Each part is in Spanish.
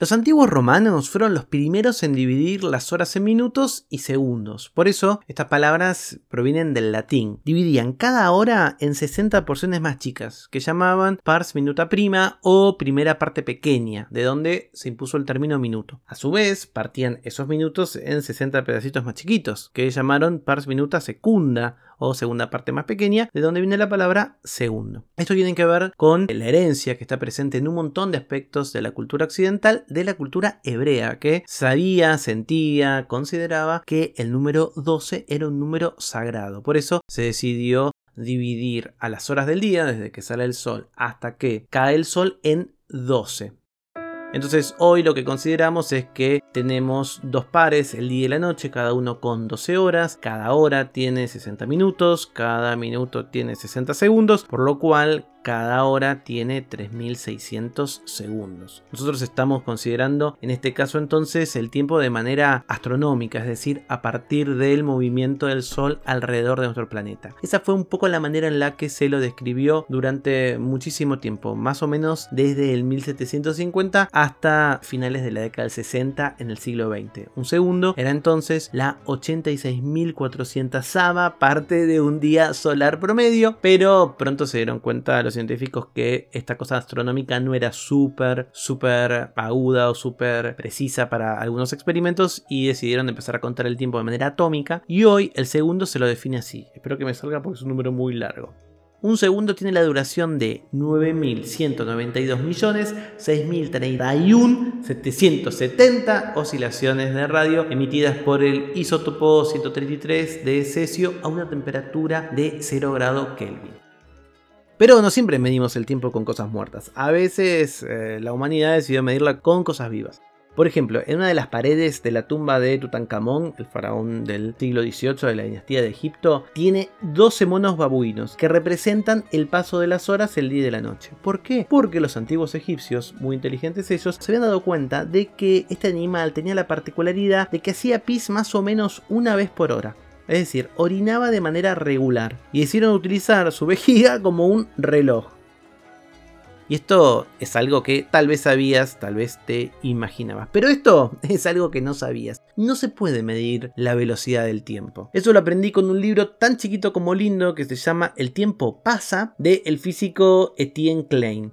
Los antiguos romanos fueron los primeros en dividir las horas en minutos y segundos. Por eso, estas palabras provienen del latín. Dividían cada hora en 60 porciones más chicas, que llamaban pars minuta prima o primera parte pequeña, de donde se impuso el término minuto. A su vez, partían esos minutos en 60 pedacitos más chiquitos, que llamaron pars minuta secunda o segunda parte más pequeña, de donde viene la palabra segundo. Esto tiene que ver con la herencia que está presente en un montón de aspectos de la cultura occidental, de la cultura hebrea, que sabía, sentía, consideraba que el número 12 era un número sagrado. Por eso se decidió dividir a las horas del día, desde que sale el sol hasta que cae el sol, en 12. Entonces hoy lo que consideramos es que tenemos dos pares, el día y la noche, cada uno con 12 horas, cada hora tiene 60 minutos, cada minuto tiene 60 segundos, por lo cual cada hora tiene 3600 segundos. Nosotros estamos considerando en este caso entonces el tiempo de manera astronómica, es decir, a partir del movimiento del Sol alrededor de nuestro planeta. Esa fue un poco la manera en la que se lo describió durante muchísimo tiempo, más o menos desde el 1750 hasta finales de la década del 60 en el siglo XX. Un segundo era entonces la 86.400 parte de un día solar promedio, pero pronto se dieron cuenta científicos que esta cosa astronómica no era súper, súper aguda o súper precisa para algunos experimentos y decidieron empezar a contar el tiempo de manera atómica y hoy el segundo se lo define así. Espero que me salga porque es un número muy largo. Un segundo tiene la duración de 9.192.6.031.770 oscilaciones de radio emitidas por el isótopo 133 de cesio a una temperatura de 0 grado Kelvin. Pero no siempre medimos el tiempo con cosas muertas. A veces eh, la humanidad decidió medirla con cosas vivas. Por ejemplo, en una de las paredes de la tumba de Tutankamón, el faraón del siglo XVIII de la dinastía de Egipto, tiene 12 monos babuinos que representan el paso de las horas el día y de la noche. ¿Por qué? Porque los antiguos egipcios, muy inteligentes ellos, se habían dado cuenta de que este animal tenía la particularidad de que hacía pis más o menos una vez por hora es decir, orinaba de manera regular, y decidieron utilizar su vejiga como un reloj. Y esto es algo que tal vez sabías, tal vez te imaginabas. Pero esto es algo que no sabías. No se puede medir la velocidad del tiempo. Eso lo aprendí con un libro tan chiquito como lindo que se llama El tiempo pasa de el físico Etienne Klein.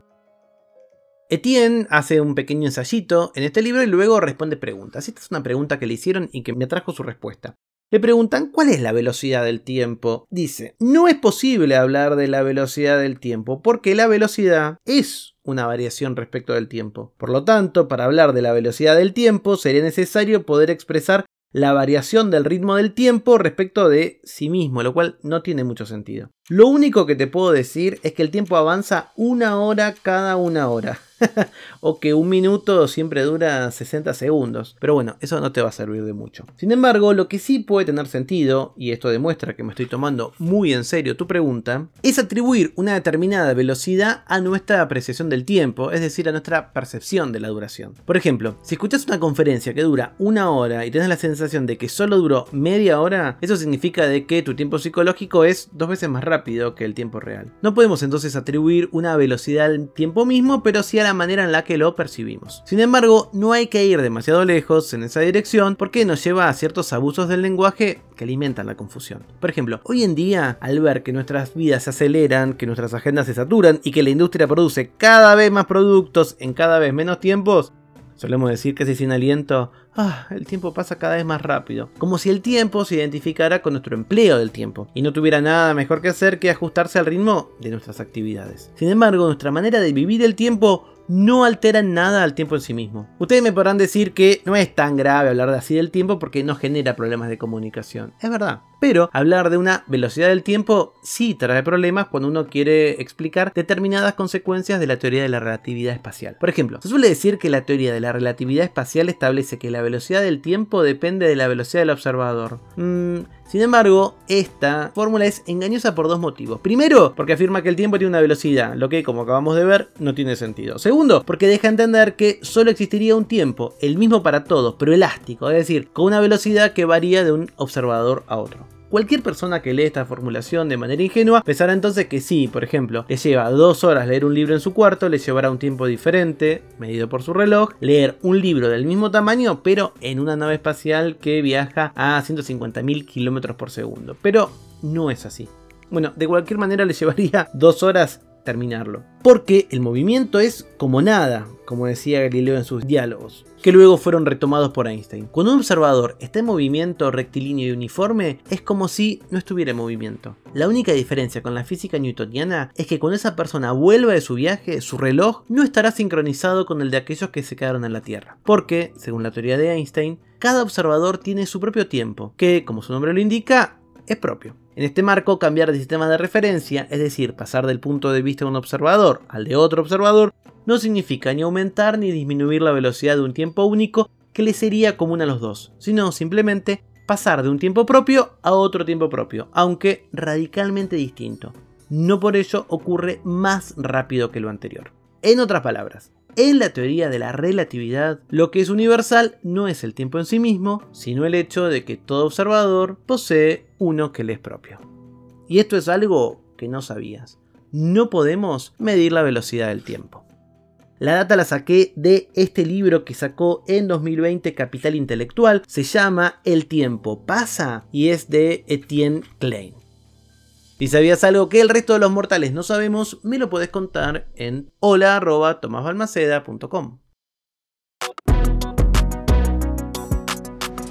Etienne hace un pequeño ensayito en este libro y luego responde preguntas. Esta es una pregunta que le hicieron y que me atrajo su respuesta. Le preguntan cuál es la velocidad del tiempo. Dice, no es posible hablar de la velocidad del tiempo porque la velocidad es una variación respecto del tiempo. Por lo tanto, para hablar de la velocidad del tiempo sería necesario poder expresar la variación del ritmo del tiempo respecto de sí mismo, lo cual no tiene mucho sentido. Lo único que te puedo decir es que el tiempo avanza una hora cada una hora. o que un minuto siempre dura 60 segundos. Pero bueno, eso no te va a servir de mucho. Sin embargo, lo que sí puede tener sentido, y esto demuestra que me estoy tomando muy en serio tu pregunta, es atribuir una determinada velocidad a nuestra apreciación del tiempo, es decir, a nuestra percepción de la duración. Por ejemplo, si escuchas una conferencia que dura una hora y tienes la sensación de que solo duró media hora, eso significa de que tu tiempo psicológico es dos veces más rápido que el tiempo real. No podemos entonces atribuir una velocidad al tiempo mismo, pero sí a la manera en la que lo percibimos. Sin embargo, no hay que ir demasiado lejos en esa dirección porque nos lleva a ciertos abusos del lenguaje que alimentan la confusión. Por ejemplo, hoy en día, al ver que nuestras vidas se aceleran, que nuestras agendas se saturan y que la industria produce cada vez más productos en cada vez menos tiempos, Solemos decir casi sin aliento, ah, el tiempo pasa cada vez más rápido, como si el tiempo se identificara con nuestro empleo del tiempo y no tuviera nada mejor que hacer que ajustarse al ritmo de nuestras actividades. Sin embargo, nuestra manera de vivir el tiempo no altera nada al tiempo en sí mismo. Ustedes me podrán decir que no es tan grave hablar así del tiempo porque no genera problemas de comunicación. Es verdad. Pero hablar de una velocidad del tiempo sí trae problemas cuando uno quiere explicar determinadas consecuencias de la teoría de la relatividad espacial. Por ejemplo, se suele decir que la teoría de la relatividad espacial establece que la velocidad del tiempo depende de la velocidad del observador. Mm, sin embargo, esta fórmula es engañosa por dos motivos. Primero, porque afirma que el tiempo tiene una velocidad, lo que, como acabamos de ver, no tiene sentido. Segundo, porque deja entender que solo existiría un tiempo, el mismo para todos, pero elástico, es decir, con una velocidad que varía de un observador a otro. Cualquier persona que lee esta formulación de manera ingenua pensará entonces que si, por ejemplo, le lleva dos horas leer un libro en su cuarto, le llevará un tiempo diferente, medido por su reloj, leer un libro del mismo tamaño, pero en una nave espacial que viaja a 150.000 km por segundo. Pero no es así. Bueno, de cualquier manera le llevaría dos horas terminarlo. Porque el movimiento es como nada, como decía Galileo en sus diálogos, que luego fueron retomados por Einstein. Cuando un observador está en movimiento rectilíneo y uniforme, es como si no estuviera en movimiento. La única diferencia con la física newtoniana es que cuando esa persona vuelva de su viaje, su reloj no estará sincronizado con el de aquellos que se quedaron en la Tierra. Porque, según la teoría de Einstein, cada observador tiene su propio tiempo, que, como su nombre lo indica, es propio. En este marco, cambiar de sistema de referencia, es decir, pasar del punto de vista de un observador al de otro observador, no significa ni aumentar ni disminuir la velocidad de un tiempo único que le sería común a los dos, sino simplemente pasar de un tiempo propio a otro tiempo propio, aunque radicalmente distinto. No por ello ocurre más rápido que lo anterior. En otras palabras, en la teoría de la relatividad, lo que es universal no es el tiempo en sí mismo, sino el hecho de que todo observador posee uno que le es propio. Y esto es algo que no sabías. No podemos medir la velocidad del tiempo. La data la saqué de este libro que sacó en 2020 Capital Intelectual. Se llama El tiempo pasa y es de Etienne Klein. Si sabías algo que el resto de los mortales no sabemos, me lo puedes contar en hola.tomasbalmaceda.com.